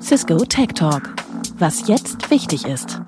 Cisco Tech Talk. Was jetzt wichtig ist.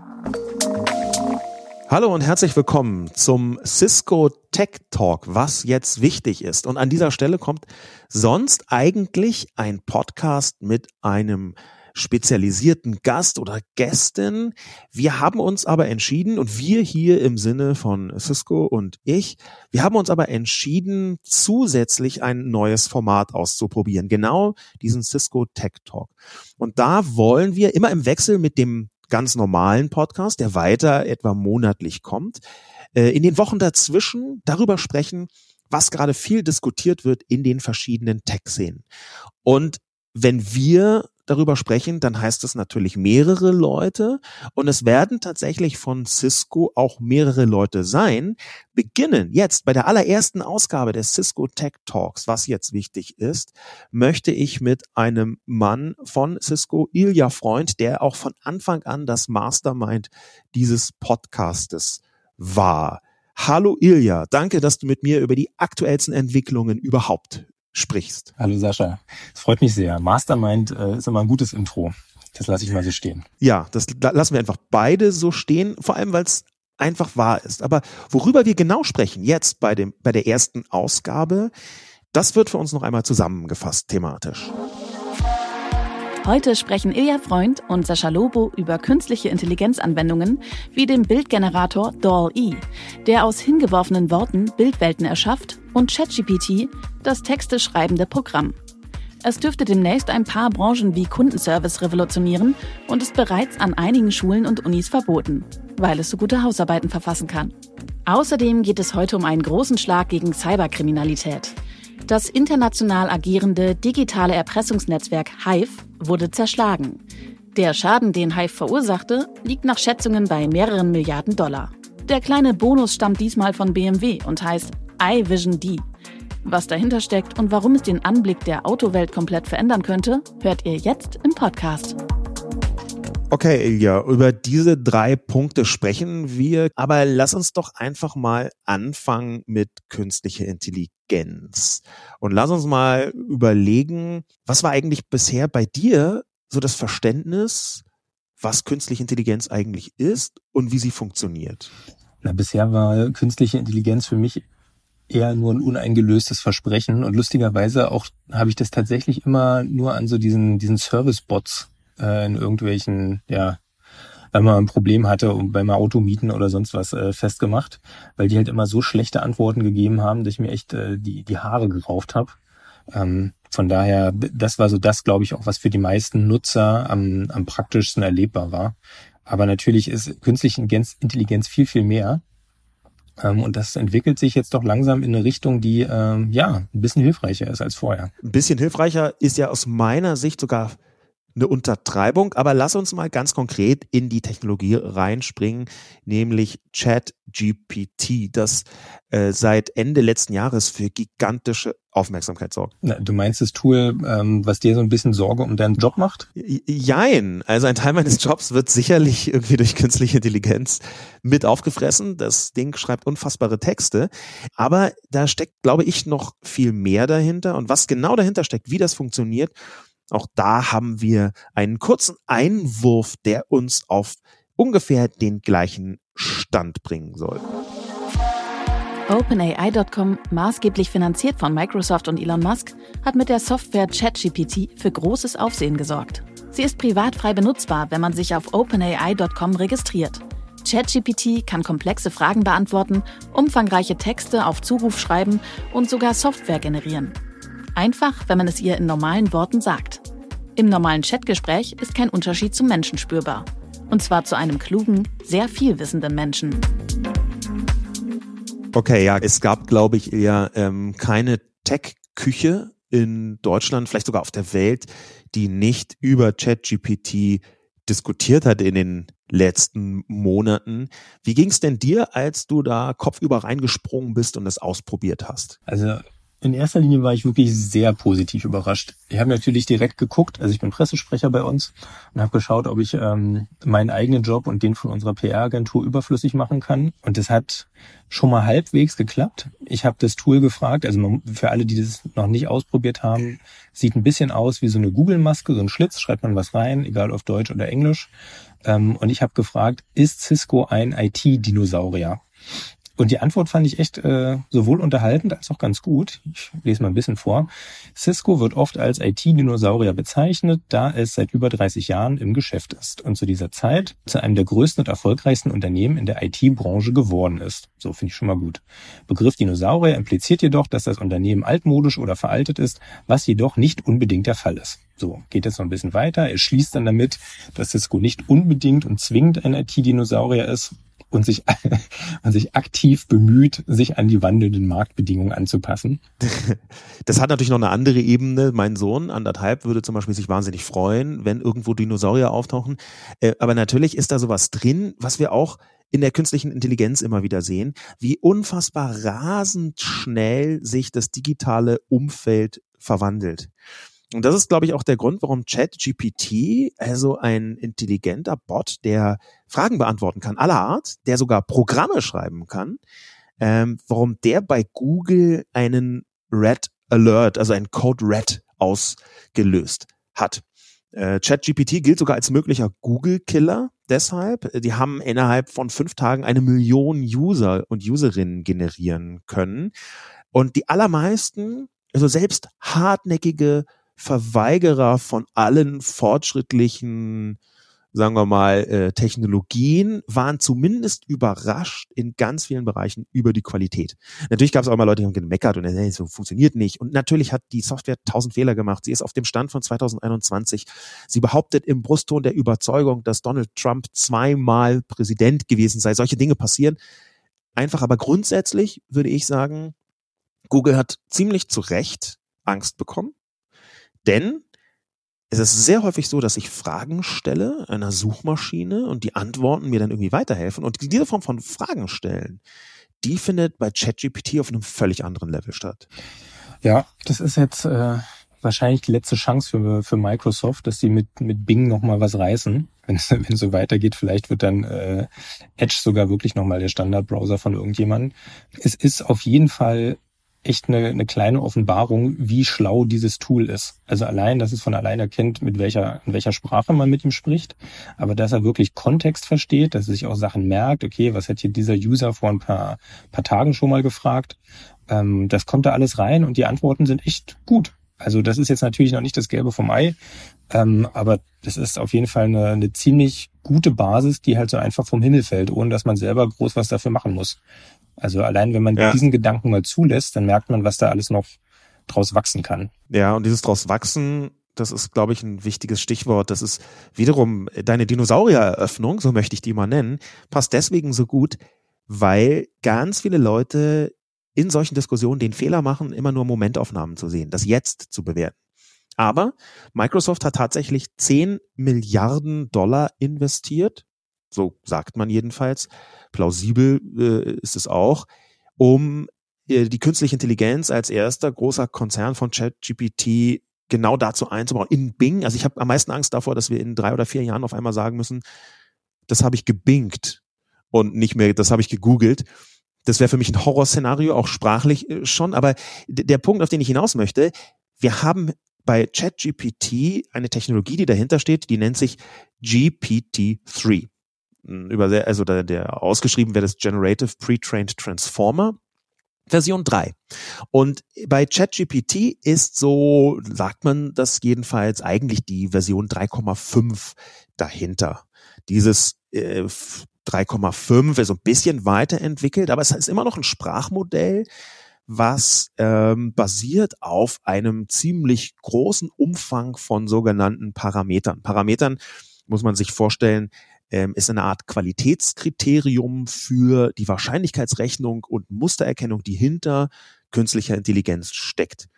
Hallo und herzlich willkommen zum Cisco Tech Talk, was jetzt wichtig ist. Und an dieser Stelle kommt sonst eigentlich ein Podcast mit einem spezialisierten Gast oder Gästin. Wir haben uns aber entschieden und wir hier im Sinne von Cisco und ich, wir haben uns aber entschieden, zusätzlich ein neues Format auszuprobieren. Genau diesen Cisco Tech Talk. Und da wollen wir immer im Wechsel mit dem ganz normalen Podcast, der weiter etwa monatlich kommt, äh, in den Wochen dazwischen darüber sprechen, was gerade viel diskutiert wird in den verschiedenen Tech-Szenen. Und wenn wir darüber sprechen, dann heißt es natürlich mehrere Leute und es werden tatsächlich von Cisco auch mehrere Leute sein. Beginnen jetzt bei der allerersten Ausgabe des Cisco Tech Talks, was jetzt wichtig ist, möchte ich mit einem Mann von Cisco, Ilja Freund, der auch von Anfang an das Mastermind dieses Podcastes war. Hallo Ilja, danke, dass du mit mir über die aktuellsten Entwicklungen überhaupt sprichst. Hallo Sascha, es freut mich sehr. Mastermind äh, ist immer ein gutes Intro. Das lasse ich mal so stehen. Ja, das lassen wir einfach beide so stehen, vor allem weil es einfach wahr ist. Aber worüber wir genau sprechen jetzt bei dem bei der ersten Ausgabe, das wird für uns noch einmal zusammengefasst thematisch. Heute sprechen Ilja Freund und Sascha Lobo über künstliche Intelligenzanwendungen wie den Bildgenerator DALL-E, der aus hingeworfenen Worten Bildwelten erschafft, und ChatGPT, das Texte schreibende Programm. Es dürfte demnächst ein paar Branchen wie Kundenservice revolutionieren und ist bereits an einigen Schulen und Unis verboten, weil es so gute Hausarbeiten verfassen kann. Außerdem geht es heute um einen großen Schlag gegen Cyberkriminalität. Das international agierende digitale Erpressungsnetzwerk Hive wurde zerschlagen. Der Schaden, den Hive verursachte, liegt nach Schätzungen bei mehreren Milliarden Dollar. Der kleine Bonus stammt diesmal von BMW und heißt iVision D. Was dahinter steckt und warum es den Anblick der Autowelt komplett verändern könnte, hört ihr jetzt im Podcast. Okay, Ilja, über diese drei Punkte sprechen wir, aber lass uns doch einfach mal anfangen mit künstlicher Intelligenz. Und lass uns mal überlegen, was war eigentlich bisher bei dir so das Verständnis, was künstliche Intelligenz eigentlich ist und wie sie funktioniert? Na, bisher war künstliche Intelligenz für mich eher nur ein uneingelöstes Versprechen und lustigerweise auch habe ich das tatsächlich immer nur an so diesen, diesen Service-Bots äh, in irgendwelchen, ja, wenn man ein Problem hatte und beim Automieten oder sonst was äh, festgemacht, weil die halt immer so schlechte Antworten gegeben haben, dass ich mir echt äh, die, die Haare gerauft habe. Ähm, von daher, das war so das, glaube ich, auch was für die meisten Nutzer am, am praktischsten erlebbar war. Aber natürlich ist künstliche Intelligenz viel, viel mehr. Ähm, und das entwickelt sich jetzt doch langsam in eine Richtung, die ähm, ja ein bisschen hilfreicher ist als vorher. Ein bisschen hilfreicher ist ja aus meiner Sicht sogar eine Untertreibung, aber lass uns mal ganz konkret in die Technologie reinspringen, nämlich ChatGPT, das äh, seit Ende letzten Jahres für gigantische Aufmerksamkeit sorgt. Na, du meinst das Tool, ähm, was dir so ein bisschen Sorge um deinen Job macht? Jein. Also ein Teil meines Jobs wird sicherlich irgendwie durch künstliche Intelligenz mit aufgefressen. Das Ding schreibt unfassbare Texte. Aber da steckt, glaube ich, noch viel mehr dahinter. Und was genau dahinter steckt, wie das funktioniert, auch da haben wir einen kurzen Einwurf, der uns auf ungefähr den gleichen Stand bringen soll. OpenAI.com, maßgeblich finanziert von Microsoft und Elon Musk, hat mit der Software ChatGPT für großes Aufsehen gesorgt. Sie ist privat frei benutzbar, wenn man sich auf OpenAI.com registriert. ChatGPT kann komplexe Fragen beantworten, umfangreiche Texte auf Zuruf schreiben und sogar Software generieren. Einfach, wenn man es ihr in normalen Worten sagt. Im normalen Chatgespräch ist kein Unterschied zum Menschen spürbar. Und zwar zu einem klugen, sehr vielwissenden Menschen. Okay, ja, es gab, glaube ich, eher ähm, keine Tech-Küche in Deutschland, vielleicht sogar auf der Welt, die nicht über ChatGPT diskutiert hat in den letzten Monaten. Wie ging es denn dir, als du da kopfüber reingesprungen bist und es ausprobiert hast? Also in erster Linie war ich wirklich sehr positiv überrascht. Ich habe natürlich direkt geguckt, also ich bin Pressesprecher bei uns und habe geschaut, ob ich ähm, meinen eigenen Job und den von unserer PR-Agentur überflüssig machen kann. Und das hat schon mal halbwegs geklappt. Ich habe das Tool gefragt, also für alle, die das noch nicht ausprobiert haben, sieht ein bisschen aus wie so eine Google-Maske, so ein Schlitz, schreibt man was rein, egal auf Deutsch oder Englisch. Ähm, und ich habe gefragt, ist Cisco ein IT-Dinosaurier? Und die Antwort fand ich echt äh, sowohl unterhaltend als auch ganz gut. Ich lese mal ein bisschen vor. Cisco wird oft als IT-Dinosaurier bezeichnet, da es seit über 30 Jahren im Geschäft ist und zu dieser Zeit zu einem der größten und erfolgreichsten Unternehmen in der IT-Branche geworden ist. So finde ich schon mal gut. Begriff Dinosaurier impliziert jedoch, dass das Unternehmen altmodisch oder veraltet ist, was jedoch nicht unbedingt der Fall ist. So, geht jetzt noch ein bisschen weiter. Er schließt dann damit, dass Cisco nicht unbedingt und zwingend ein IT-Dinosaurier ist, und sich, und sich aktiv bemüht, sich an die wandelnden Marktbedingungen anzupassen. Das hat natürlich noch eine andere Ebene. Mein Sohn, anderthalb, würde zum Beispiel sich wahnsinnig freuen, wenn irgendwo Dinosaurier auftauchen. Äh, aber natürlich ist da sowas drin, was wir auch in der künstlichen Intelligenz immer wieder sehen, wie unfassbar rasend schnell sich das digitale Umfeld verwandelt. Und das ist, glaube ich, auch der Grund, warum ChatGPT, also ein intelligenter Bot, der Fragen beantworten kann, aller Art, der sogar Programme schreiben kann, ähm, warum der bei Google einen Red Alert, also einen Code Red ausgelöst hat. Äh, ChatGPT gilt sogar als möglicher Google-Killer. Deshalb, die haben innerhalb von fünf Tagen eine Million User und Userinnen generieren können. Und die allermeisten, also selbst hartnäckige Verweigerer von allen fortschrittlichen, sagen wir mal, äh, Technologien, waren zumindest überrascht in ganz vielen Bereichen über die Qualität. Natürlich gab es auch mal Leute, die haben gemeckert und hey, so funktioniert nicht. Und natürlich hat die Software tausend Fehler gemacht. Sie ist auf dem Stand von 2021. Sie behauptet im Brustton der Überzeugung, dass Donald Trump zweimal Präsident gewesen sei. Solche Dinge passieren. Einfach, aber grundsätzlich würde ich sagen, Google hat ziemlich zu Recht Angst bekommen denn es ist sehr häufig so, dass ich Fragen stelle einer Suchmaschine und die Antworten mir dann irgendwie weiterhelfen. Und diese Form von Fragen stellen, die findet bei ChatGPT auf einem völlig anderen Level statt. Ja, das ist jetzt äh, wahrscheinlich die letzte Chance für, für Microsoft, dass sie mit, mit Bing nochmal was reißen. Wenn es, so weitergeht, vielleicht wird dann äh, Edge sogar wirklich nochmal der Standardbrowser von irgendjemandem. Es ist auf jeden Fall echt eine, eine kleine Offenbarung, wie schlau dieses Tool ist. Also allein, dass es von allein erkennt, mit welcher, in welcher Sprache man mit ihm spricht, aber dass er wirklich Kontext versteht, dass er sich auch Sachen merkt, okay, was hat hier dieser User vor ein paar, paar Tagen schon mal gefragt. Ähm, das kommt da alles rein und die Antworten sind echt gut. Also das ist jetzt natürlich noch nicht das Gelbe vom Ei, ähm, aber das ist auf jeden Fall eine, eine ziemlich gute Basis, die halt so einfach vom Himmel fällt, ohne dass man selber groß was dafür machen muss. Also allein wenn man ja. diesen Gedanken mal zulässt, dann merkt man, was da alles noch draus wachsen kann. Ja, und dieses draus wachsen, das ist, glaube ich, ein wichtiges Stichwort. Das ist wiederum deine Dinosauriereröffnung, so möchte ich die mal nennen, passt deswegen so gut, weil ganz viele Leute in solchen Diskussionen den Fehler machen, immer nur Momentaufnahmen zu sehen, das Jetzt zu bewerten. Aber Microsoft hat tatsächlich 10 Milliarden Dollar investiert, so sagt man jedenfalls, plausibel äh, ist es auch, um äh, die künstliche Intelligenz als erster großer Konzern von ChatGPT genau dazu einzubauen. In Bing, also ich habe am meisten Angst davor, dass wir in drei oder vier Jahren auf einmal sagen müssen, das habe ich gebingt und nicht mehr, das habe ich gegoogelt. Das wäre für mich ein Horrorszenario, auch sprachlich äh, schon. Aber der Punkt, auf den ich hinaus möchte, wir haben bei ChatGPT eine Technologie, die dahinter steht, die nennt sich GPT-3 über also der, der ausgeschrieben wäre das Generative Pre-Trained Transformer. Version 3. Und bei ChatGPT ist so, sagt man das jedenfalls, eigentlich die Version 3,5 dahinter. Dieses äh, 3,5 ist so ein bisschen weiterentwickelt, aber es ist immer noch ein Sprachmodell, was ähm, basiert auf einem ziemlich großen Umfang von sogenannten Parametern. Parametern muss man sich vorstellen, ähm, ist eine Art Qualitätskriterium für die Wahrscheinlichkeitsrechnung und Mustererkennung, die hinter künstlicher Intelligenz steckt.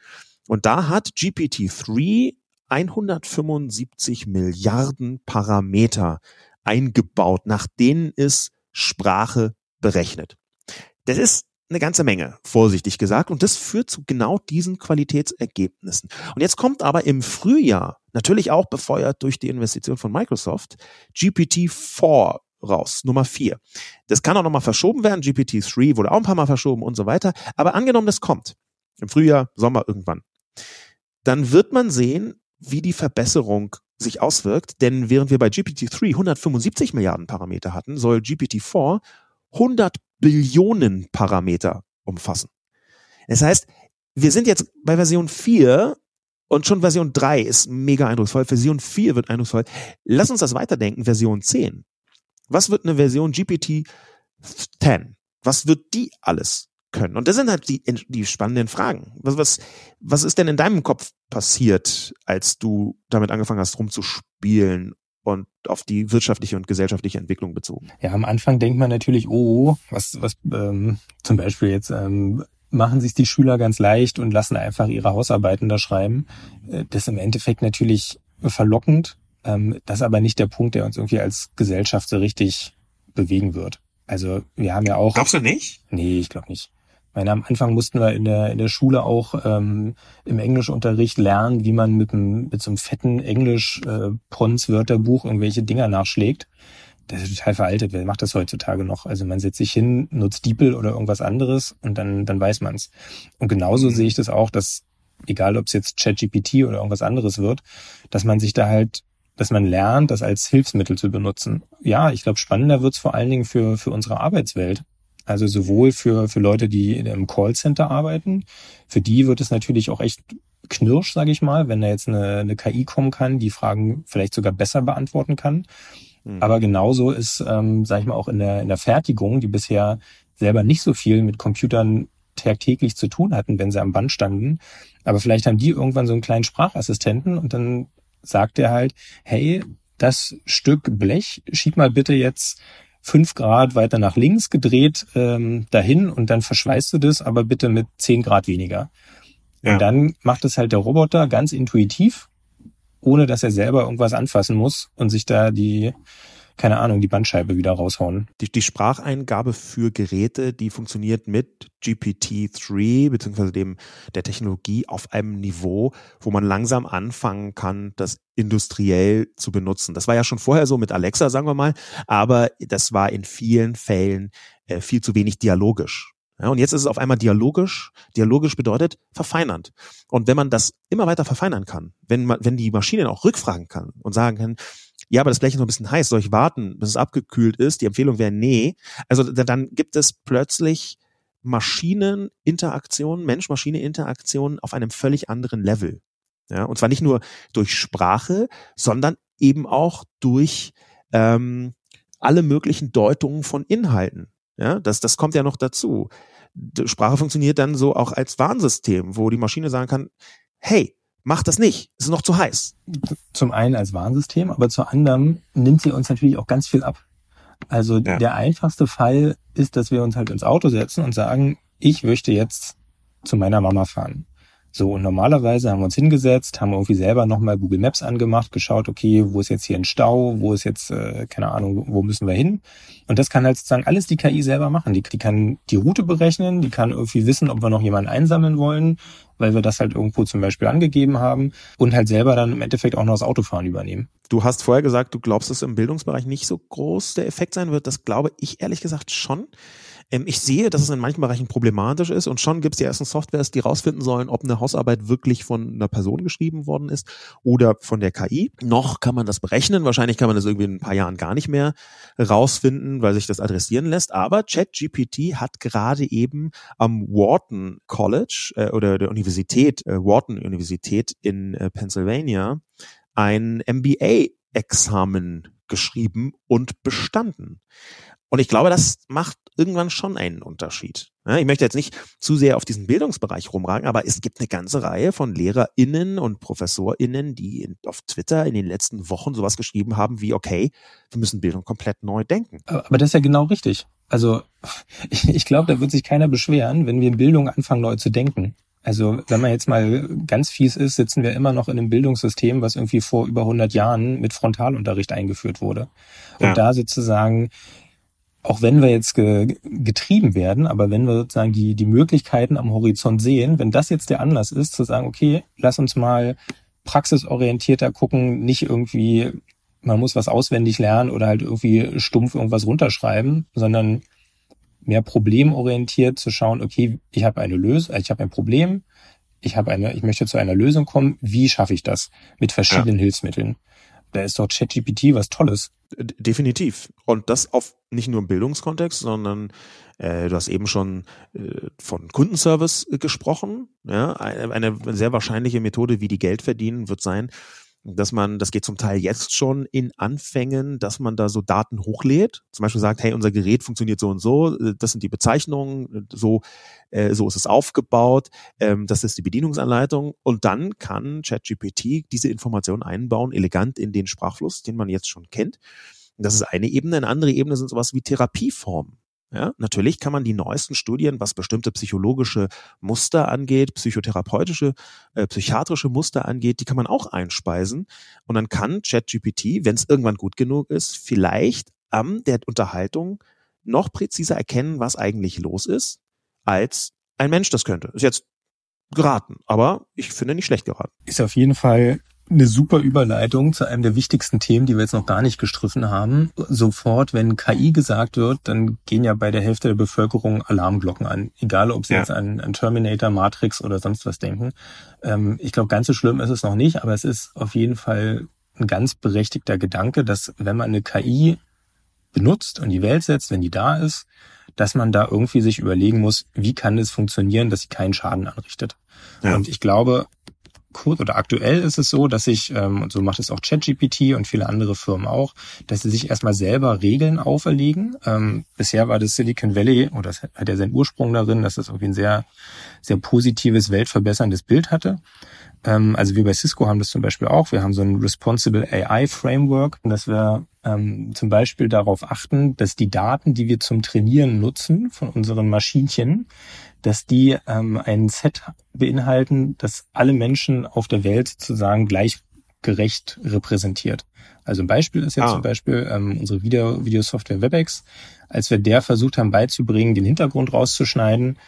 Und da hat GPT-3 175 Milliarden Parameter eingebaut, nach denen es Sprache berechnet. Das ist eine ganze Menge, vorsichtig gesagt. Und das führt zu genau diesen Qualitätsergebnissen. Und jetzt kommt aber im Frühjahr, natürlich auch befeuert durch die Investition von Microsoft, GPT-4 raus, Nummer 4. Das kann auch nochmal verschoben werden. GPT-3 wurde auch ein paar Mal verschoben und so weiter. Aber angenommen, das kommt im Frühjahr, Sommer irgendwann, dann wird man sehen, wie die Verbesserung sich auswirkt. Denn während wir bei GPT-3 175 Milliarden Parameter hatten, soll GPT-4 100 Billionen Parameter umfassen. Das heißt, wir sind jetzt bei Version 4 und schon Version 3 ist mega eindrucksvoll. Version 4 wird eindrucksvoll. Lass uns das weiterdenken. Version 10. Was wird eine Version GPT 10? Was wird die alles können? Und das sind halt die, die spannenden Fragen. Was, was, was ist denn in deinem Kopf passiert, als du damit angefangen hast, rumzuspielen und auf die wirtschaftliche und gesellschaftliche Entwicklung bezogen? Ja, am Anfang denkt man natürlich, oh, was, was ähm, zum Beispiel jetzt ähm, machen sich die Schüler ganz leicht und lassen einfach ihre Hausarbeiten da schreiben. Äh, das ist im Endeffekt natürlich verlockend. Ähm, das ist aber nicht der Punkt, der uns irgendwie als Gesellschaft so richtig bewegen wird. Also wir haben ja auch. Glaubst du nicht? Nee, ich glaube nicht meine, am Anfang mussten wir in der, in der Schule auch ähm, im Englischunterricht lernen, wie man mit, einem, mit so einem fetten Englisch-Pons-Wörterbuch äh, irgendwelche Dinger nachschlägt. Das ist total veraltet. Wer macht das heutzutage noch? Also man setzt sich hin, nutzt DeepL oder irgendwas anderes und dann, dann weiß man's. Und genauso mhm. sehe ich das auch, dass egal ob es jetzt ChatGPT oder irgendwas anderes wird, dass man sich da halt dass man lernt, das als Hilfsmittel zu benutzen. Ja, ich glaube, spannender wird's vor allen Dingen für, für unsere Arbeitswelt. Also sowohl für, für Leute, die im Callcenter arbeiten, für die wird es natürlich auch echt knirsch, sage ich mal, wenn da jetzt eine, eine KI kommen kann, die Fragen vielleicht sogar besser beantworten kann. Mhm. Aber genauso ist, ähm, sage ich mal, auch in der, in der Fertigung, die bisher selber nicht so viel mit Computern tagtäglich zu tun hatten, wenn sie am Band standen. Aber vielleicht haben die irgendwann so einen kleinen Sprachassistenten und dann sagt er halt, hey, das Stück Blech, schieb mal bitte jetzt fünf Grad weiter nach links gedreht ähm, dahin und dann verschweißt du das, aber bitte mit zehn Grad weniger. Ja. Und dann macht es halt der Roboter ganz intuitiv, ohne dass er selber irgendwas anfassen muss und sich da die keine Ahnung, die Bandscheibe wieder raushauen. Die, die Spracheingabe für Geräte, die funktioniert mit GPT-3 beziehungsweise dem der Technologie auf einem Niveau, wo man langsam anfangen kann, das industriell zu benutzen. Das war ja schon vorher so mit Alexa, sagen wir mal, aber das war in vielen Fällen äh, viel zu wenig dialogisch. Ja, und jetzt ist es auf einmal dialogisch. Dialogisch bedeutet verfeinernd. Und wenn man das immer weiter verfeinern kann, wenn man, wenn die Maschine auch rückfragen kann und sagen kann, ja, aber das Blech ist noch ein bisschen heiß, soll ich warten, bis es abgekühlt ist? Die Empfehlung wäre nee. Also dann gibt es plötzlich Maschineninteraktionen, Mensch-Maschine-Interaktionen auf einem völlig anderen Level. Ja, und zwar nicht nur durch Sprache, sondern eben auch durch ähm, alle möglichen Deutungen von Inhalten. Ja, das, das kommt ja noch dazu. Die Sprache funktioniert dann so auch als Warnsystem, wo die Maschine sagen kann, hey, Macht das nicht. Es ist noch zu heiß. Zum einen als Warnsystem, aber zum anderen nimmt sie uns natürlich auch ganz viel ab. Also ja. der einfachste Fall ist, dass wir uns halt ins Auto setzen und sagen, ich möchte jetzt zu meiner Mama fahren. So, und normalerweise haben wir uns hingesetzt, haben irgendwie selber nochmal Google Maps angemacht, geschaut, okay, wo ist jetzt hier ein Stau, wo ist jetzt, äh, keine Ahnung, wo müssen wir hin? Und das kann halt sozusagen alles die KI selber machen. Die, die kann die Route berechnen, die kann irgendwie wissen, ob wir noch jemanden einsammeln wollen weil wir das halt irgendwo zum Beispiel angegeben haben und halt selber dann im Endeffekt auch noch das Autofahren übernehmen. Du hast vorher gesagt, du glaubst, dass im Bildungsbereich nicht so groß der Effekt sein wird. Das glaube ich ehrlich gesagt schon. Ähm, ich sehe, dass es in manchen Bereichen problematisch ist und schon gibt es die ersten Softwares, die rausfinden sollen, ob eine Hausarbeit wirklich von einer Person geschrieben worden ist oder von der KI. Noch kann man das berechnen. Wahrscheinlich kann man das irgendwie in ein paar Jahren gar nicht mehr rausfinden, weil sich das adressieren lässt. Aber ChatGPT hat gerade eben am Wharton College äh, oder der Universität, äh, Wharton Universität in äh, Pennsylvania ein MBA-Examen geschrieben und bestanden. Und ich glaube, das macht irgendwann schon einen Unterschied. ich möchte jetzt nicht zu sehr auf diesen Bildungsbereich rumragen, aber es gibt eine ganze Reihe von LehrerInnen und ProfessorInnen, die auf Twitter in den letzten Wochen sowas geschrieben haben wie, okay, wir müssen Bildung komplett neu denken. Aber das ist ja genau richtig. Also ich, ich glaube, da wird sich keiner beschweren, wenn wir in Bildung anfangen, neu zu denken. Also wenn man jetzt mal ganz fies ist, sitzen wir immer noch in einem Bildungssystem, was irgendwie vor über 100 Jahren mit Frontalunterricht eingeführt wurde. Und ja. da sozusagen auch wenn wir jetzt ge getrieben werden, aber wenn wir sozusagen die, die Möglichkeiten am Horizont sehen, wenn das jetzt der Anlass ist, zu sagen, okay, lass uns mal praxisorientierter gucken, nicht irgendwie, man muss was auswendig lernen oder halt irgendwie stumpf irgendwas runterschreiben, sondern mehr problemorientiert zu schauen, okay, ich habe eine Lösung, ich habe ein Problem, ich habe eine, ich möchte zu einer Lösung kommen, wie schaffe ich das mit verschiedenen ja. Hilfsmitteln? Da ist doch ChatGPT was Tolles. Definitiv. Und das auf nicht nur im Bildungskontext, sondern äh, du hast eben schon äh, von Kundenservice äh, gesprochen. Ja, eine, eine sehr wahrscheinliche Methode, wie die Geld verdienen, wird sein, dass man, das geht zum Teil jetzt schon in Anfängen, dass man da so Daten hochlädt. Zum Beispiel sagt, hey, unser Gerät funktioniert so und so, äh, das sind die Bezeichnungen, so, äh, so ist es aufgebaut, ähm, das ist die Bedienungsanleitung. Und dann kann ChatGPT diese Informationen einbauen, elegant in den Sprachfluss, den man jetzt schon kennt. Das ist eine Ebene. Eine andere Ebene sind sowas wie Therapieformen. Ja, natürlich kann man die neuesten Studien, was bestimmte psychologische Muster angeht, psychotherapeutische, äh, psychiatrische Muster angeht, die kann man auch einspeisen. Und dann kann ChatGPT, wenn es irgendwann gut genug ist, vielleicht am der Unterhaltung noch präziser erkennen, was eigentlich los ist, als ein Mensch das könnte. Ist jetzt geraten, aber ich finde nicht schlecht geraten. Ist auf jeden Fall eine super Überleitung zu einem der wichtigsten Themen, die wir jetzt noch gar nicht gestriffen haben. Sofort, wenn KI gesagt wird, dann gehen ja bei der Hälfte der Bevölkerung Alarmglocken an. Egal, ob sie ja. jetzt an, an, Terminator, Matrix oder sonst was denken. Ähm, ich glaube, ganz so schlimm ist es noch nicht, aber es ist auf jeden Fall ein ganz berechtigter Gedanke, dass wenn man eine KI benutzt und die Welt setzt, wenn die da ist, dass man da irgendwie sich überlegen muss, wie kann es funktionieren, dass sie keinen Schaden anrichtet. Ja. Und ich glaube, kurz oder aktuell ist es so, dass sich, ähm, und so macht es auch ChatGPT und viele andere Firmen auch, dass sie sich erstmal selber Regeln auferlegen. Ähm, bisher war das Silicon Valley, oder das hat ja seinen Ursprung darin, dass das irgendwie ein sehr, sehr positives, weltverbesserndes Bild hatte. Ähm, also wir bei Cisco haben das zum Beispiel auch. Wir haben so ein Responsible AI Framework, dass wir ähm, zum Beispiel darauf achten, dass die Daten, die wir zum Trainieren nutzen von unseren Maschinchen, dass die ähm, ein Set beinhalten, das alle Menschen auf der Welt sozusagen gleichgerecht repräsentiert. Also ein Beispiel ist jetzt ah. zum Beispiel ähm, unsere Video Videosoftware WebEx. Als wir der versucht haben beizubringen, den Hintergrund rauszuschneiden,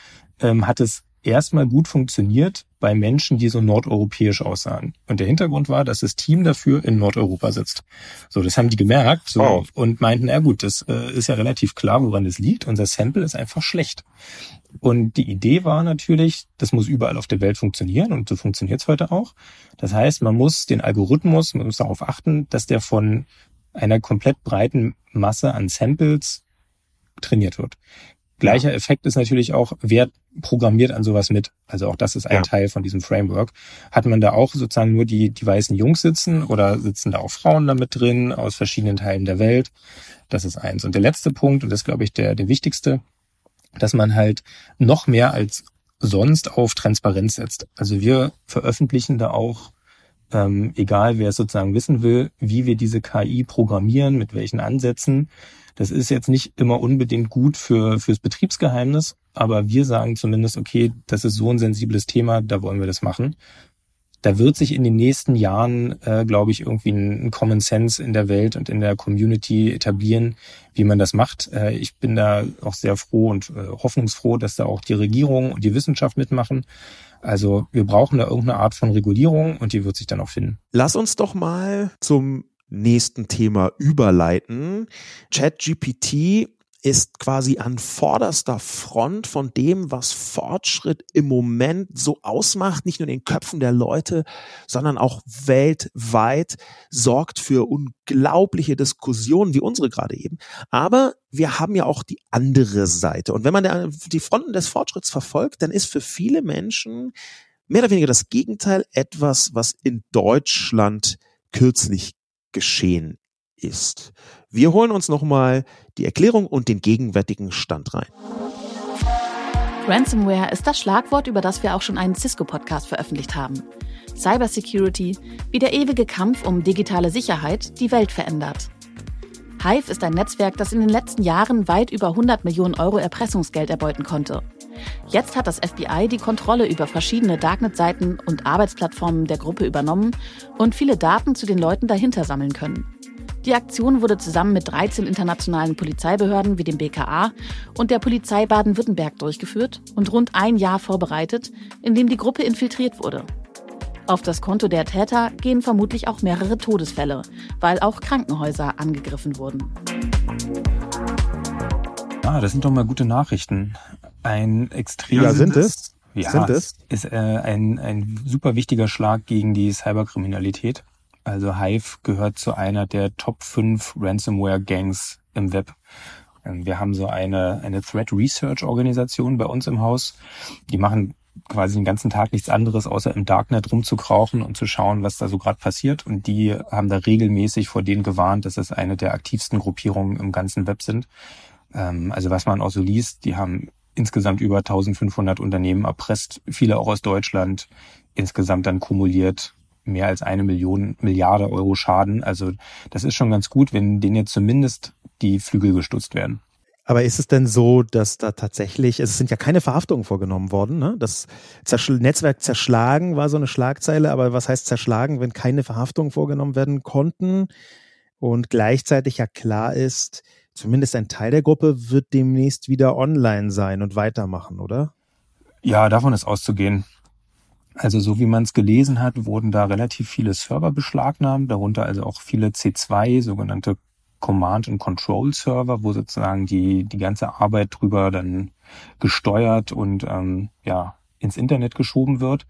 ähm, hat es erstmal gut funktioniert bei Menschen, die so nordeuropäisch aussahen. Und der Hintergrund war, dass das Team dafür in Nordeuropa sitzt. So, das haben die gemerkt so, oh. und meinten, ja gut, das äh, ist ja relativ klar, woran das liegt. Unser Sample ist einfach schlecht. Und die Idee war natürlich, das muss überall auf der Welt funktionieren und so funktioniert es heute auch. Das heißt, man muss den Algorithmus, man muss darauf achten, dass der von einer komplett breiten Masse an Samples trainiert wird. Gleicher Effekt ist natürlich auch, wer programmiert an sowas mit. Also auch das ist ein ja. Teil von diesem Framework. Hat man da auch sozusagen nur die, die weißen Jungs sitzen oder sitzen da auch Frauen da mit drin aus verschiedenen Teilen der Welt? Das ist eins. Und der letzte Punkt, und das ist, glaube ich, der, der wichtigste, dass man halt noch mehr als sonst auf Transparenz setzt. Also wir veröffentlichen da auch, ähm, egal wer es sozusagen wissen will, wie wir diese KI programmieren, mit welchen Ansätzen. Das ist jetzt nicht immer unbedingt gut für fürs Betriebsgeheimnis, aber wir sagen zumindest, okay, das ist so ein sensibles Thema, da wollen wir das machen da wird sich in den nächsten Jahren, äh, glaube ich, irgendwie ein, Common Sense in der Welt und in der Community etablieren, wie man das macht. Äh, ich bin da auch sehr froh und äh, hoffnungsfroh, dass da auch die Regierung und die Wissenschaft mitmachen. Also wir brauchen da irgendeine Art von Regulierung und die wird sich dann auch finden. Lass uns doch mal zum nächsten Thema überleiten. ChatGPT ist quasi an vorderster Front von dem, was Fortschritt im Moment so ausmacht, nicht nur in den Köpfen der Leute, sondern auch weltweit, sorgt für unglaubliche Diskussionen wie unsere gerade eben. Aber wir haben ja auch die andere Seite. Und wenn man die Fronten des Fortschritts verfolgt, dann ist für viele Menschen mehr oder weniger das Gegenteil etwas, was in Deutschland kürzlich geschehen ist. Wir holen uns nochmal die Erklärung und den gegenwärtigen Stand rein. Ransomware ist das Schlagwort, über das wir auch schon einen Cisco-Podcast veröffentlicht haben. Cybersecurity, wie der ewige Kampf um digitale Sicherheit die Welt verändert. Hive ist ein Netzwerk, das in den letzten Jahren weit über 100 Millionen Euro Erpressungsgeld erbeuten konnte. Jetzt hat das FBI die Kontrolle über verschiedene Darknet-Seiten und Arbeitsplattformen der Gruppe übernommen und viele Daten zu den Leuten dahinter sammeln können. Die Aktion wurde zusammen mit 13 internationalen Polizeibehörden wie dem BKA und der Polizei Baden-Württemberg durchgeführt und rund ein Jahr vorbereitet, in dem die Gruppe infiltriert wurde. Auf das Konto der Täter gehen vermutlich auch mehrere Todesfälle, weil auch Krankenhäuser angegriffen wurden. Ah, das sind doch mal gute Nachrichten. Ein extrem ja, sind es? Ja, sind es? ist äh, ein, ein super wichtiger Schlag gegen die Cyberkriminalität. Also Hive gehört zu einer der Top 5 Ransomware-Gangs im Web. Ähm, wir haben so eine, eine Threat Research Organisation bei uns im Haus. Die machen quasi den ganzen Tag nichts anderes, außer im Darknet rumzukrauchen und zu schauen, was da so gerade passiert. Und die haben da regelmäßig vor denen gewarnt, dass es eine der aktivsten Gruppierungen im ganzen Web sind. Ähm, also was man auch so liest, die haben insgesamt über 1500 Unternehmen erpresst, viele auch aus Deutschland, insgesamt dann kumuliert mehr als eine Million Milliarde Euro Schaden. Also das ist schon ganz gut, wenn denen jetzt zumindest die Flügel gestutzt werden. Aber ist es denn so, dass da tatsächlich, es sind ja keine Verhaftungen vorgenommen worden, ne? Das Zerschl Netzwerk zerschlagen war so eine Schlagzeile, aber was heißt zerschlagen, wenn keine Verhaftungen vorgenommen werden konnten und gleichzeitig ja klar ist, zumindest ein Teil der Gruppe wird demnächst wieder online sein und weitermachen, oder? Ja, davon ist auszugehen. Also so wie man es gelesen hat, wurden da relativ viele Server beschlagnahmt, darunter also auch viele C2, sogenannte Command- und Control-Server, wo sozusagen die, die ganze Arbeit drüber dann gesteuert und ähm, ja, ins Internet geschoben wird.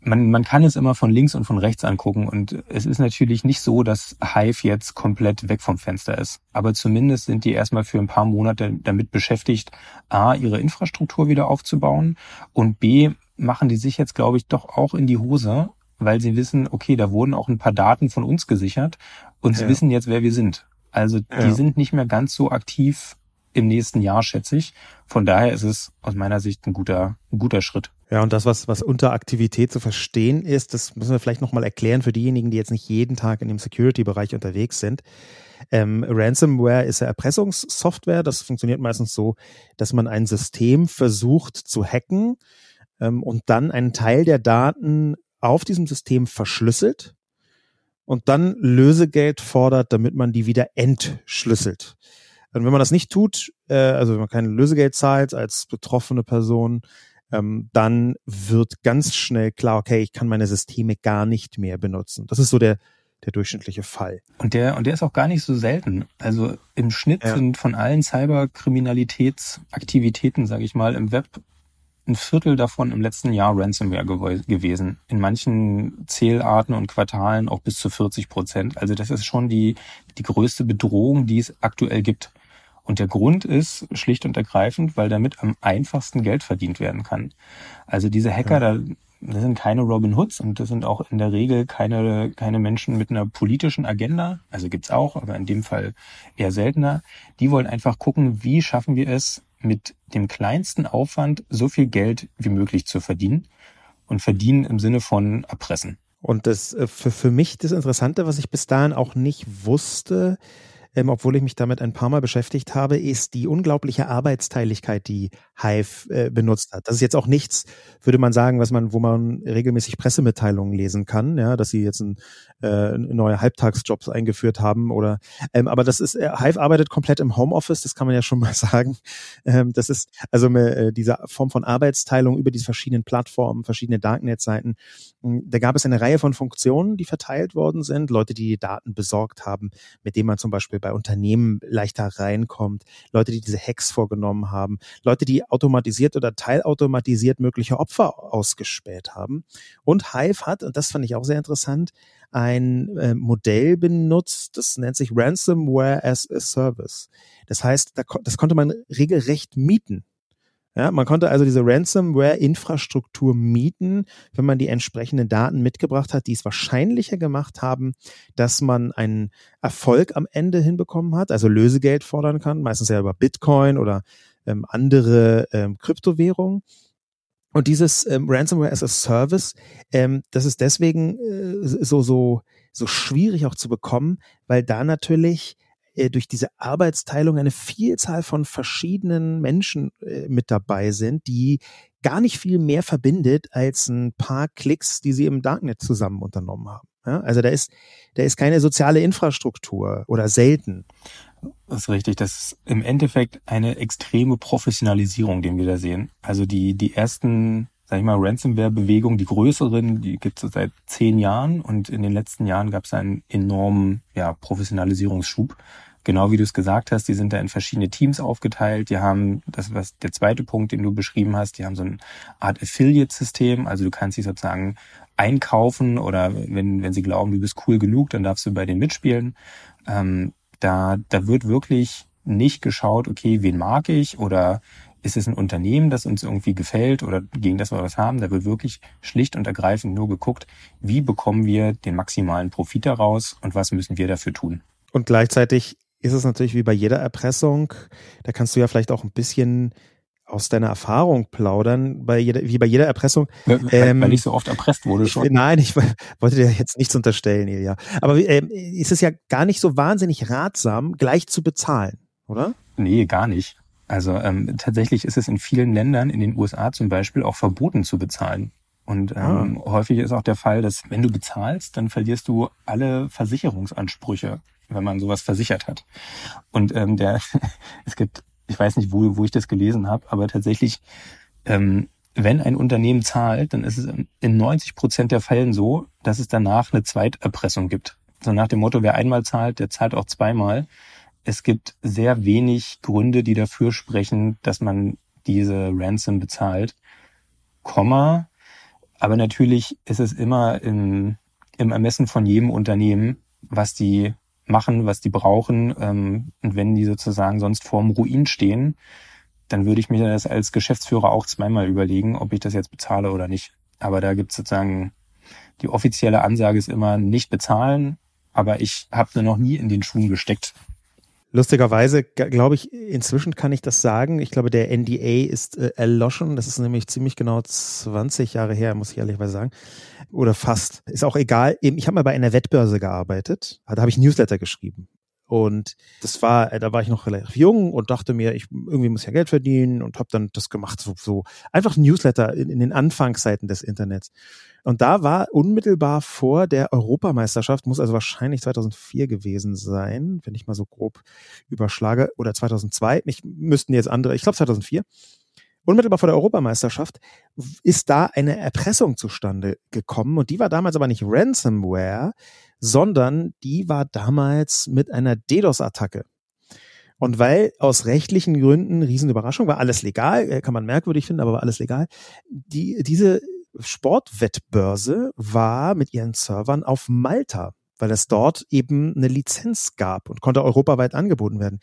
Man, man kann es immer von links und von rechts angucken und es ist natürlich nicht so, dass Hive jetzt komplett weg vom Fenster ist. Aber zumindest sind die erstmal für ein paar Monate damit beschäftigt, A, ihre Infrastruktur wieder aufzubauen und B, machen die sich jetzt, glaube ich, doch auch in die Hose, weil sie wissen, okay, da wurden auch ein paar Daten von uns gesichert und sie ja. wissen jetzt, wer wir sind. Also die ja. sind nicht mehr ganz so aktiv im nächsten Jahr, schätze ich. Von daher ist es aus meiner Sicht ein guter, ein guter Schritt. Ja, und das, was, was unter Aktivität zu verstehen ist, das müssen wir vielleicht nochmal erklären für diejenigen, die jetzt nicht jeden Tag in dem Security-Bereich unterwegs sind. Ähm, Ransomware ist ja Erpressungssoftware. Das funktioniert meistens so, dass man ein System versucht zu hacken ähm, und dann einen Teil der Daten auf diesem System verschlüsselt und dann Lösegeld fordert, damit man die wieder entschlüsselt. Und wenn man das nicht tut, äh, also wenn man kein Lösegeld zahlt als betroffene Person, ähm, dann wird ganz schnell klar, okay, ich kann meine Systeme gar nicht mehr benutzen. Das ist so der, der durchschnittliche Fall. Und der, und der ist auch gar nicht so selten. Also im Schnitt ja. sind von allen Cyberkriminalitätsaktivitäten, sage ich mal, im Web ein Viertel davon im letzten Jahr Ransomware gewesen. In manchen Zählarten und Quartalen auch bis zu 40 Prozent. Also das ist schon die, die größte Bedrohung, die es aktuell gibt. Und der Grund ist schlicht und ergreifend, weil damit am einfachsten Geld verdient werden kann. Also diese Hacker, ja. da, das sind keine Robin Hoods und das sind auch in der Regel keine, keine Menschen mit einer politischen Agenda. Also gibt's auch, aber in dem Fall eher seltener. Die wollen einfach gucken, wie schaffen wir es, mit dem kleinsten Aufwand so viel Geld wie möglich zu verdienen. Und verdienen im Sinne von erpressen. Und das äh, für, für mich das Interessante, was ich bis dahin auch nicht wusste, ähm, obwohl ich mich damit ein paar Mal beschäftigt habe, ist die unglaubliche Arbeitsteiligkeit, die Hive äh, benutzt hat. Das ist jetzt auch nichts, würde man sagen, was man, wo man regelmäßig Pressemitteilungen lesen kann, ja, dass sie jetzt ein, äh, neue Halbtagsjobs eingeführt haben oder, ähm, aber das ist, äh, Hive arbeitet komplett im Homeoffice, das kann man ja schon mal sagen. Ähm, das ist also äh, diese Form von Arbeitsteilung über diese verschiedenen Plattformen, verschiedene Darknet-Seiten. Hm, da gab es eine Reihe von Funktionen, die verteilt worden sind, Leute, die die Daten besorgt haben, mit denen man zum Beispiel bei Unternehmen leichter reinkommt, Leute, die diese Hacks vorgenommen haben, Leute, die automatisiert oder teilautomatisiert mögliche Opfer ausgespäht haben. Und Hive hat, und das fand ich auch sehr interessant, ein äh, Modell benutzt, das nennt sich Ransomware as a Service. Das heißt, da, das konnte man regelrecht mieten. Ja, man konnte also diese Ransomware-Infrastruktur mieten, wenn man die entsprechenden Daten mitgebracht hat, die es wahrscheinlicher gemacht haben, dass man einen Erfolg am Ende hinbekommen hat, also Lösegeld fordern kann, meistens ja über Bitcoin oder ähm, andere ähm, Kryptowährungen. Und dieses ähm, Ransomware as a Service, ähm, das ist deswegen äh, so, so, so schwierig auch zu bekommen, weil da natürlich äh, durch diese Arbeitsteilung eine Vielzahl von verschiedenen Menschen äh, mit dabei sind, die gar nicht viel mehr verbindet als ein paar Klicks, die sie im Darknet zusammen unternommen haben. Ja? Also da ist, da ist keine soziale Infrastruktur oder selten. Das ist richtig. Das ist im Endeffekt eine extreme Professionalisierung, den wir da sehen. Also die, die ersten, sag ich mal, Ransomware-Bewegungen, die größeren, die gibt es seit zehn Jahren und in den letzten Jahren gab es einen enormen ja, Professionalisierungsschub. Genau wie du es gesagt hast, die sind da in verschiedene Teams aufgeteilt. Die haben, das was der zweite Punkt, den du beschrieben hast, die haben so eine Art Affiliate-System. Also du kannst dich sozusagen einkaufen oder wenn, wenn sie glauben, du bist cool genug, dann darfst du bei denen mitspielen. Ähm, da, da wird wirklich nicht geschaut, okay, wen mag ich oder ist es ein Unternehmen, das uns irgendwie gefällt oder gegen das wir was haben. Da wird wirklich schlicht und ergreifend nur geguckt, wie bekommen wir den maximalen Profit daraus und was müssen wir dafür tun. Und gleichzeitig ist es natürlich wie bei jeder Erpressung, da kannst du ja vielleicht auch ein bisschen aus deiner Erfahrung plaudern, bei jeder, wie bei jeder Erpressung. Weil, ähm, weil ich so oft erpresst wurde schon. Nein, ich wollte dir jetzt nichts unterstellen, Ilja. Aber ähm, ist es ja gar nicht so wahnsinnig ratsam, gleich zu bezahlen, oder? Nee, gar nicht. Also ähm, tatsächlich ist es in vielen Ländern, in den USA zum Beispiel, auch verboten zu bezahlen. Und ähm, ah. häufig ist auch der Fall, dass wenn du bezahlst, dann verlierst du alle Versicherungsansprüche wenn man sowas versichert hat. Und ähm, der, es gibt, ich weiß nicht, wo, wo ich das gelesen habe, aber tatsächlich, ähm, wenn ein Unternehmen zahlt, dann ist es in 90 Prozent der Fällen so, dass es danach eine Zweiterpressung gibt. So nach dem Motto, wer einmal zahlt, der zahlt auch zweimal. Es gibt sehr wenig Gründe, die dafür sprechen, dass man diese Ransom bezahlt. Komma. Aber natürlich ist es immer im, im Ermessen von jedem Unternehmen, was die machen, was die brauchen. Ähm, und wenn die sozusagen sonst vorm Ruin stehen, dann würde ich mir das als Geschäftsführer auch zweimal überlegen, ob ich das jetzt bezahle oder nicht. Aber da gibt es sozusagen, die offizielle Ansage ist immer nicht bezahlen, aber ich habe noch nie in den Schuhen gesteckt. Lustigerweise glaube ich, inzwischen kann ich das sagen. Ich glaube, der NDA ist äh, erloschen. Das ist nämlich ziemlich genau 20 Jahre her, muss ich ehrlicherweise sagen. Oder fast. Ist auch egal. Ich habe mal bei einer Wettbörse gearbeitet. Da habe ich Newsletter geschrieben. Und das war, äh, da war ich noch relativ jung und dachte mir, ich irgendwie muss ja Geld verdienen und habe dann das gemacht, so, so einfach Newsletter in, in den Anfangszeiten des Internets. Und da war unmittelbar vor der Europameisterschaft, muss also wahrscheinlich 2004 gewesen sein, wenn ich mal so grob überschlage, oder 2002, mich müssten jetzt andere, ich glaube 2004. Unmittelbar vor der Europameisterschaft ist da eine Erpressung zustande gekommen und die war damals aber nicht Ransomware, sondern die war damals mit einer DDoS-Attacke. Und weil aus rechtlichen Gründen, Riesenüberraschung, war alles legal, äh, kann man merkwürdig finden, aber war alles legal, die, diese Sportwettbörse war mit ihren Servern auf Malta, weil es dort eben eine Lizenz gab und konnte europaweit angeboten werden.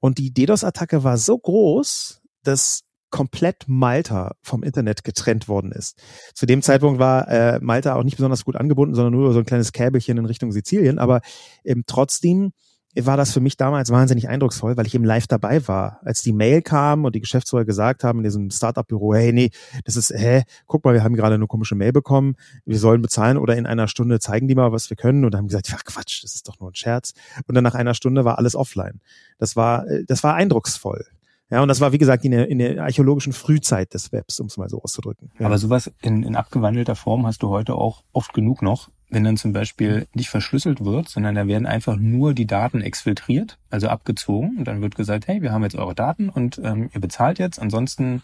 Und die DDoS-Attacke war so groß, dass komplett Malta vom Internet getrennt worden ist. Zu dem Zeitpunkt war äh, Malta auch nicht besonders gut angebunden, sondern nur so ein kleines Käbelchen in Richtung Sizilien. Aber ähm, trotzdem war das für mich damals wahnsinnig eindrucksvoll, weil ich eben live dabei war. Als die Mail kam und die Geschäftsführer gesagt haben in diesem Startup-Büro, hey, nee, das ist, hä, guck mal, wir haben gerade eine komische Mail bekommen, wir sollen bezahlen oder in einer Stunde zeigen die mal, was wir können. Und haben gesagt, ja Quatsch, das ist doch nur ein Scherz. Und dann nach einer Stunde war alles offline. Das war, äh, das war eindrucksvoll. Ja, und das war, wie gesagt, in der, in der archäologischen Frühzeit des Webs, um es mal so auszudrücken. Ja. Aber sowas in, in abgewandelter Form hast du heute auch oft genug noch wenn dann zum Beispiel nicht verschlüsselt wird, sondern da werden einfach nur die Daten exfiltriert, also abgezogen und dann wird gesagt, hey, wir haben jetzt eure Daten und ähm, ihr bezahlt jetzt, ansonsten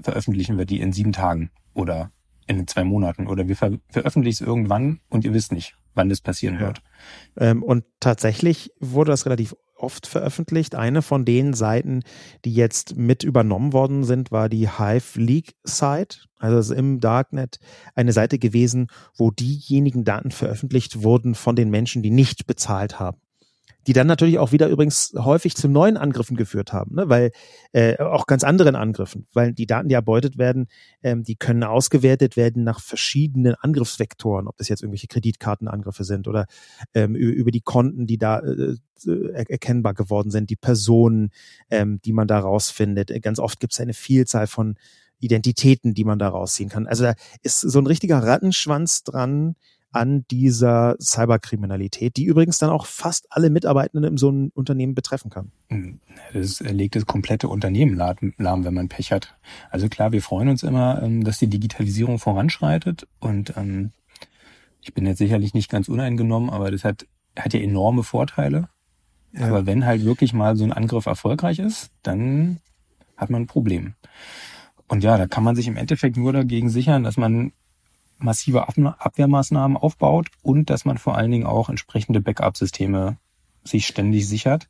veröffentlichen wir die in sieben Tagen oder in zwei Monaten oder wir ver veröffentlichen es irgendwann und ihr wisst nicht, wann das passieren ja. wird. Ähm, und tatsächlich wurde das relativ oft veröffentlicht. Eine von den Seiten, die jetzt mit übernommen worden sind, war die Hive League Site. Also im Darknet eine Seite gewesen, wo diejenigen Daten veröffentlicht wurden von den Menschen, die nicht bezahlt haben die dann natürlich auch wieder übrigens häufig zu neuen Angriffen geführt haben, ne? weil äh, auch ganz anderen Angriffen, weil die Daten, die erbeutet werden, ähm, die können ausgewertet werden nach verschiedenen Angriffsvektoren, ob das jetzt irgendwelche Kreditkartenangriffe sind oder ähm, über die Konten, die da äh, erkennbar geworden sind, die Personen, ähm, die man da rausfindet. Ganz oft gibt es eine Vielzahl von Identitäten, die man da rausziehen kann. Also da ist so ein richtiger Rattenschwanz dran, an dieser Cyberkriminalität, die übrigens dann auch fast alle Mitarbeitenden in so einem Unternehmen betreffen kann. Hm, das legt das komplette Unternehmen lahm, wenn man Pech hat. Also klar, wir freuen uns immer, ähm, dass die Digitalisierung voranschreitet und ähm, Ich bin jetzt sicherlich nicht ganz uneingenommen, aber das hat, hat ja enorme Vorteile. Ja. Aber wenn halt wirklich mal so ein Angriff erfolgreich ist, dann hat man ein Problem. Und ja, da kann man sich im Endeffekt nur dagegen sichern, dass man massive Abwehrmaßnahmen aufbaut und dass man vor allen Dingen auch entsprechende Backup-Systeme sich ständig sichert.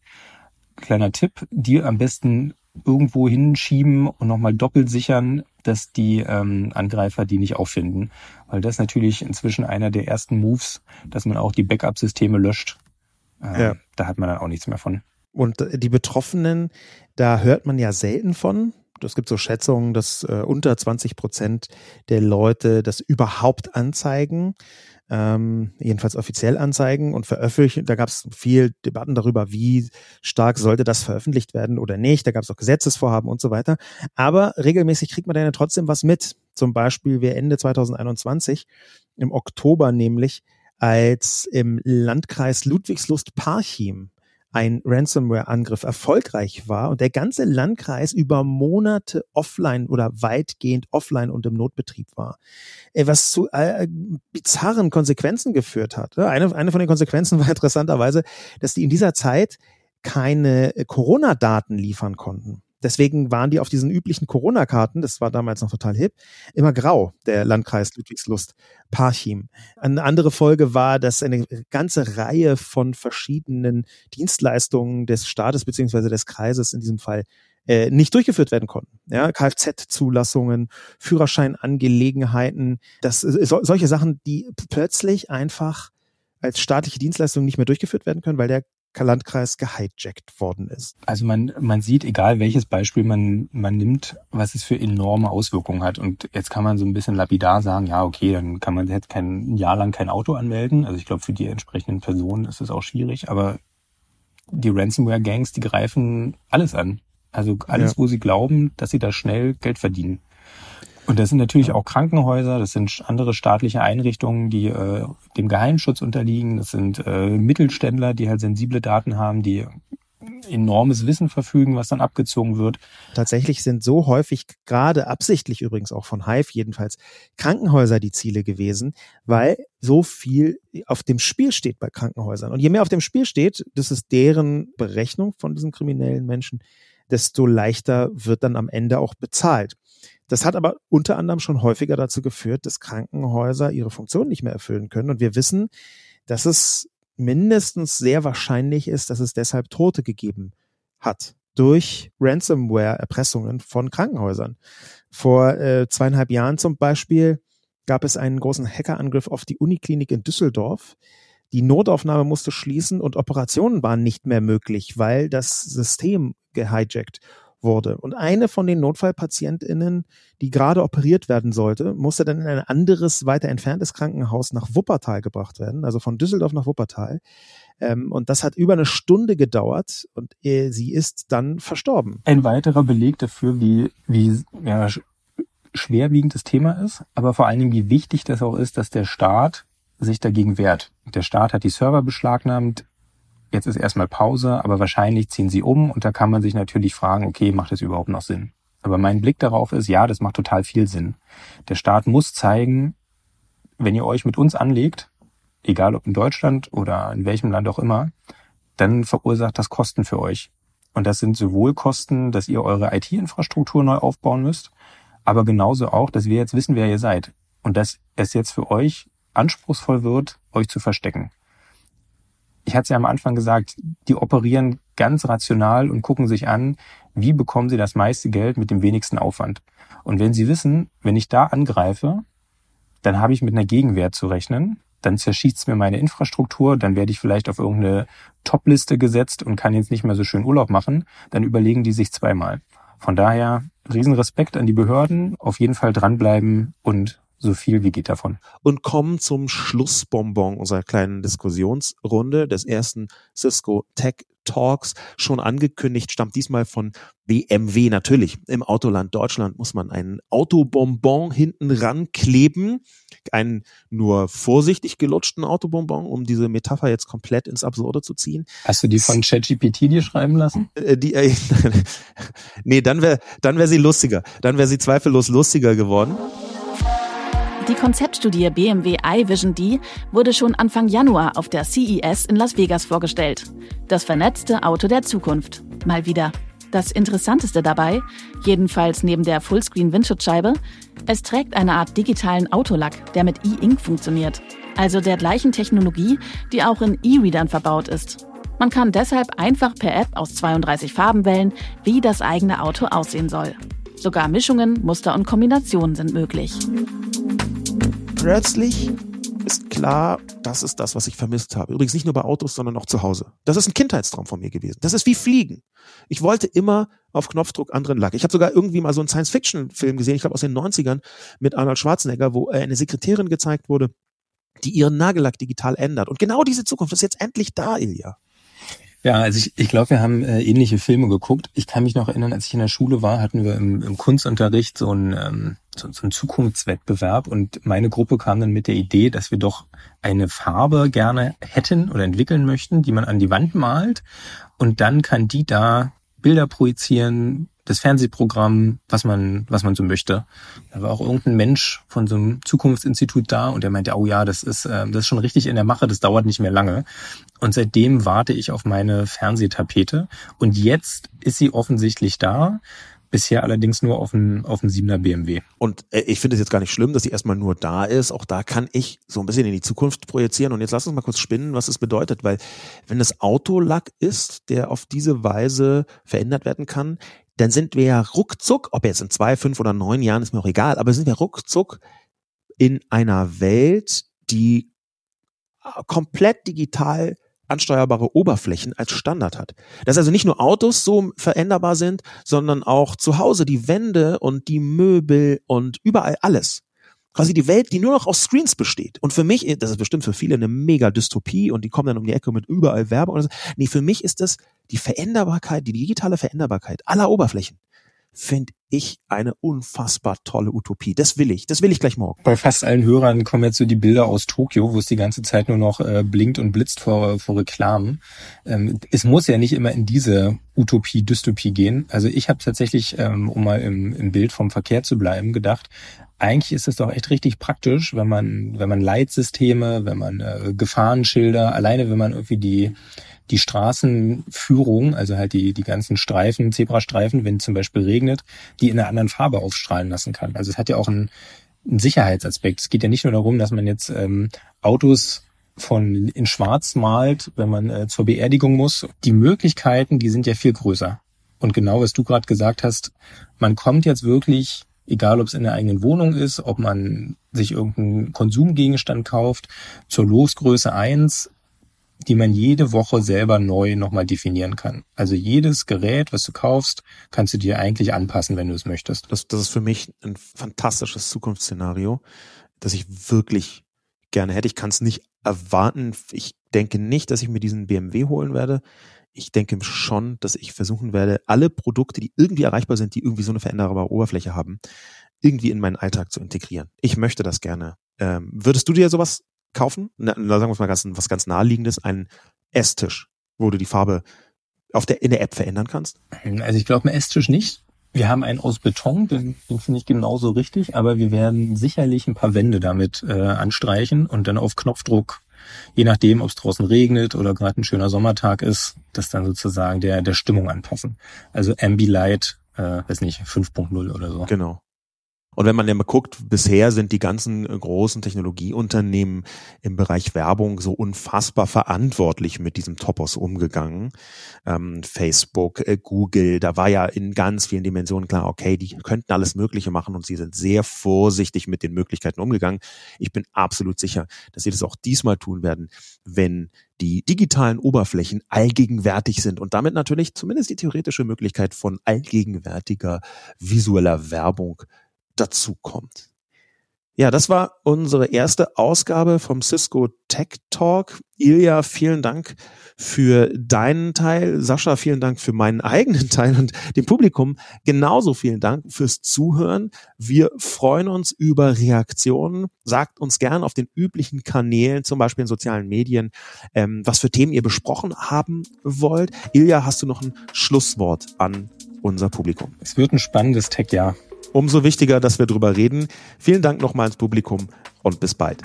Kleiner Tipp, die am besten irgendwo hinschieben und nochmal doppelt sichern, dass die ähm, Angreifer die nicht auffinden. Weil das ist natürlich inzwischen einer der ersten Moves, dass man auch die Backup-Systeme löscht. Ähm, ja. Da hat man dann auch nichts mehr von. Und die Betroffenen, da hört man ja selten von es gibt so Schätzungen, dass äh, unter 20 Prozent der Leute das überhaupt anzeigen, ähm, jedenfalls offiziell anzeigen und veröffentlichen. Da gab es viel Debatten darüber, wie stark sollte das veröffentlicht werden oder nicht. Da gab es auch Gesetzesvorhaben und so weiter. Aber regelmäßig kriegt man dann ja trotzdem was mit. Zum Beispiel wir Ende 2021, im Oktober nämlich, als im Landkreis Ludwigslust-Parchim ein Ransomware-Angriff erfolgreich war und der ganze Landkreis über Monate offline oder weitgehend offline und im Notbetrieb war, äh, was zu äh, bizarren Konsequenzen geführt hat. Eine, eine von den Konsequenzen war interessanterweise, dass die in dieser Zeit keine äh, Corona-Daten liefern konnten. Deswegen waren die auf diesen üblichen Corona-Karten, das war damals noch total hip, immer grau, der Landkreis Ludwigslust, Parchim. Eine andere Folge war, dass eine ganze Reihe von verschiedenen Dienstleistungen des Staates beziehungsweise des Kreises in diesem Fall äh, nicht durchgeführt werden konnten. Ja, Kfz-Zulassungen, Führerscheinangelegenheiten, das, so, solche Sachen, die plötzlich einfach als staatliche Dienstleistung nicht mehr durchgeführt werden können, weil der Landkreis gehijackt worden ist. Also man, man sieht, egal welches Beispiel man, man nimmt, was es für enorme Auswirkungen hat. Und jetzt kann man so ein bisschen lapidar sagen, ja, okay, dann kann man jetzt kein ein Jahr lang kein Auto anmelden. Also ich glaube, für die entsprechenden Personen ist es auch schwierig, aber die Ransomware-Gangs, die greifen alles an. Also alles, ja. wo sie glauben, dass sie da schnell Geld verdienen. Und das sind natürlich auch Krankenhäuser, das sind andere staatliche Einrichtungen, die äh, dem Geheimschutz unterliegen, das sind äh, Mittelständler, die halt sensible Daten haben, die enormes Wissen verfügen, was dann abgezogen wird. Tatsächlich sind so häufig, gerade absichtlich übrigens auch von Hive jedenfalls, Krankenhäuser die Ziele gewesen, weil so viel auf dem Spiel steht bei Krankenhäusern. Und je mehr auf dem Spiel steht, das ist deren Berechnung von diesen kriminellen Menschen, desto leichter wird dann am Ende auch bezahlt. Das hat aber unter anderem schon häufiger dazu geführt, dass Krankenhäuser ihre Funktion nicht mehr erfüllen können. Und wir wissen, dass es mindestens sehr wahrscheinlich ist, dass es deshalb Tote gegeben hat durch Ransomware-Erpressungen von Krankenhäusern. Vor äh, zweieinhalb Jahren zum Beispiel gab es einen großen Hackerangriff auf die Uniklinik in Düsseldorf. Die Notaufnahme musste schließen und Operationen waren nicht mehr möglich, weil das System gehijackt wurde. Und eine von den Notfallpatientinnen, die gerade operiert werden sollte, musste dann in ein anderes, weiter entferntes Krankenhaus nach Wuppertal gebracht werden, also von Düsseldorf nach Wuppertal. Ähm, und das hat über eine Stunde gedauert und äh, sie ist dann verstorben. Ein weiterer Beleg dafür, wie, wie ja, schwerwiegend das Thema ist, aber vor allen Dingen, wie wichtig das auch ist, dass der Staat sich dagegen wehrt. Der Staat hat die Server beschlagnahmt, jetzt ist erstmal Pause, aber wahrscheinlich ziehen sie um und da kann man sich natürlich fragen, okay, macht das überhaupt noch Sinn? Aber mein Blick darauf ist, ja, das macht total viel Sinn. Der Staat muss zeigen, wenn ihr euch mit uns anlegt, egal ob in Deutschland oder in welchem Land auch immer, dann verursacht das Kosten für euch. Und das sind sowohl Kosten, dass ihr eure IT-Infrastruktur neu aufbauen müsst, aber genauso auch, dass wir jetzt wissen, wer ihr seid. Und dass es jetzt für euch anspruchsvoll wird, euch zu verstecken ich hatte es ja am Anfang gesagt, die operieren ganz rational und gucken sich an, wie bekommen sie das meiste Geld mit dem wenigsten Aufwand. Und wenn sie wissen, wenn ich da angreife, dann habe ich mit einer Gegenwehr zu rechnen, dann zerschießt es mir meine Infrastruktur, dann werde ich vielleicht auf irgendeine Top-Liste gesetzt und kann jetzt nicht mehr so schön Urlaub machen, dann überlegen die sich zweimal. Von daher Riesenrespekt an die Behörden, auf jeden Fall dranbleiben und so viel wie geht davon. Und kommen zum Schlussbonbon unserer kleinen Diskussionsrunde des ersten Cisco Tech Talks. Schon angekündigt, stammt diesmal von BMW. Natürlich, im Autoland Deutschland muss man einen Autobonbon hinten rankleben. Einen nur vorsichtig gelutschten Autobonbon, um diese Metapher jetzt komplett ins Absurde zu ziehen. Hast du die von ChatGPT dir schreiben lassen? Äh, die, äh, nee, dann wäre dann wär sie lustiger. Dann wäre sie zweifellos lustiger geworden. Die Konzeptstudie BMW iVision D wurde schon Anfang Januar auf der CES in Las Vegas vorgestellt. Das vernetzte Auto der Zukunft. Mal wieder. Das Interessanteste dabei, jedenfalls neben der Fullscreen-Windschutzscheibe, es trägt eine Art digitalen Autolack, der mit E-Ink funktioniert. Also der gleichen Technologie, die auch in E-Readern verbaut ist. Man kann deshalb einfach per App aus 32 Farben wählen, wie das eigene Auto aussehen soll. Sogar Mischungen, Muster und Kombinationen sind möglich. Plötzlich ist klar, das ist das, was ich vermisst habe. Übrigens nicht nur bei Autos, sondern auch zu Hause. Das ist ein Kindheitstraum von mir gewesen. Das ist wie Fliegen. Ich wollte immer auf Knopfdruck anderen Lack. Ich habe sogar irgendwie mal so einen Science-Fiction-Film gesehen, ich glaube aus den 90ern, mit Arnold Schwarzenegger, wo eine Sekretärin gezeigt wurde, die ihren Nagellack digital ändert. Und genau diese Zukunft ist jetzt endlich da, Ilja. Ja, also ich, ich glaube, wir haben äh, ähnliche Filme geguckt. Ich kann mich noch erinnern, als ich in der Schule war, hatten wir im, im Kunstunterricht so einen, ähm, so, so einen Zukunftswettbewerb und meine Gruppe kam dann mit der Idee, dass wir doch eine Farbe gerne hätten oder entwickeln möchten, die man an die Wand malt und dann kann die da Bilder projizieren, das Fernsehprogramm, was man, was man so möchte. Da war auch irgendein Mensch von so einem Zukunftsinstitut da und der meinte, oh ja, das ist, äh, das ist schon richtig in der Mache, das dauert nicht mehr lange. Und seitdem warte ich auf meine Fernsehtapete und jetzt ist sie offensichtlich da. Bisher allerdings nur auf dem, auf dem 7er BMW. Und äh, ich finde es jetzt gar nicht schlimm, dass sie erstmal nur da ist. Auch da kann ich so ein bisschen in die Zukunft projizieren. Und jetzt lass uns mal kurz spinnen, was es bedeutet. Weil wenn es Autolack ist, der auf diese Weise verändert werden kann, dann sind wir ja ruckzuck, ob jetzt in zwei, fünf oder neun Jahren, ist mir auch egal, aber sind wir ruckzuck in einer Welt, die komplett digital ansteuerbare Oberflächen als Standard hat. Dass also nicht nur Autos so veränderbar sind, sondern auch zu Hause die Wände und die Möbel und überall alles. Quasi die Welt, die nur noch aus Screens besteht. Und für mich, das ist bestimmt für viele eine mega Dystopie und die kommen dann um die Ecke mit überall Werbung. Oder so. Nee, für mich ist das die Veränderbarkeit, die digitale Veränderbarkeit aller Oberflächen finde ich eine unfassbar tolle Utopie. Das will ich. Das will ich gleich morgen. Bei fast allen Hörern kommen jetzt so die Bilder aus Tokio, wo es die ganze Zeit nur noch äh, blinkt und blitzt vor, vor Reklamen. Ähm, es muss ja nicht immer in diese Utopie, Dystopie gehen. Also ich habe tatsächlich, ähm, um mal im, im Bild vom Verkehr zu bleiben, gedacht, eigentlich ist es doch echt richtig praktisch, wenn man, wenn man Leitsysteme, wenn man äh, Gefahrenschilder, alleine wenn man irgendwie die die Straßenführung, also halt die, die ganzen Streifen, Zebrastreifen, wenn zum Beispiel regnet, die in einer anderen Farbe aufstrahlen lassen kann. Also es hat ja auch einen, einen Sicherheitsaspekt. Es geht ja nicht nur darum, dass man jetzt ähm, Autos von in Schwarz malt, wenn man äh, zur Beerdigung muss. Die Möglichkeiten, die sind ja viel größer. Und genau was du gerade gesagt hast, man kommt jetzt wirklich, egal ob es in der eigenen Wohnung ist, ob man sich irgendeinen Konsumgegenstand kauft, zur Losgröße eins die man jede Woche selber neu nochmal definieren kann. Also jedes Gerät, was du kaufst, kannst du dir eigentlich anpassen, wenn du es möchtest. Das, das ist für mich ein fantastisches Zukunftsszenario, das ich wirklich gerne hätte. Ich kann es nicht erwarten. Ich denke nicht, dass ich mir diesen BMW holen werde. Ich denke schon, dass ich versuchen werde, alle Produkte, die irgendwie erreichbar sind, die irgendwie so eine veränderbare Oberfläche haben, irgendwie in meinen Alltag zu integrieren. Ich möchte das gerne. Ähm, würdest du dir sowas kaufen. Na, sagen wir mal ganz, was ganz naheliegendes, einen Esstisch, wo du die Farbe auf der, in der App verändern kannst? Also ich glaube, einen Esstisch nicht. Wir haben einen aus Beton, den, den finde ich genauso richtig, aber wir werden sicherlich ein paar Wände damit äh, anstreichen und dann auf Knopfdruck, je nachdem, ob es draußen regnet oder gerade ein schöner Sommertag ist, das dann sozusagen der, der Stimmung anpassen. Also Ambilight, äh, weiß nicht, 5.0 oder so. Genau. Und wenn man ja mal guckt, bisher sind die ganzen äh, großen Technologieunternehmen im Bereich Werbung so unfassbar verantwortlich mit diesem Topos umgegangen. Ähm, Facebook, äh, Google, da war ja in ganz vielen Dimensionen klar, okay, die könnten alles Mögliche machen und sie sind sehr vorsichtig mit den Möglichkeiten umgegangen. Ich bin absolut sicher, dass sie das auch diesmal tun werden, wenn die digitalen Oberflächen allgegenwärtig sind und damit natürlich zumindest die theoretische Möglichkeit von allgegenwärtiger visueller Werbung dazu kommt. Ja, das war unsere erste Ausgabe vom Cisco Tech Talk. Ilja, vielen Dank für deinen Teil. Sascha, vielen Dank für meinen eigenen Teil und dem Publikum genauso vielen Dank fürs Zuhören. Wir freuen uns über Reaktionen. Sagt uns gern auf den üblichen Kanälen, zum Beispiel in sozialen Medien, ähm, was für Themen ihr besprochen haben wollt. Ilja, hast du noch ein Schlusswort an unser Publikum? Es wird ein spannendes Tech-Jahr. Umso wichtiger, dass wir drüber reden. Vielen Dank nochmal ins Publikum und bis bald.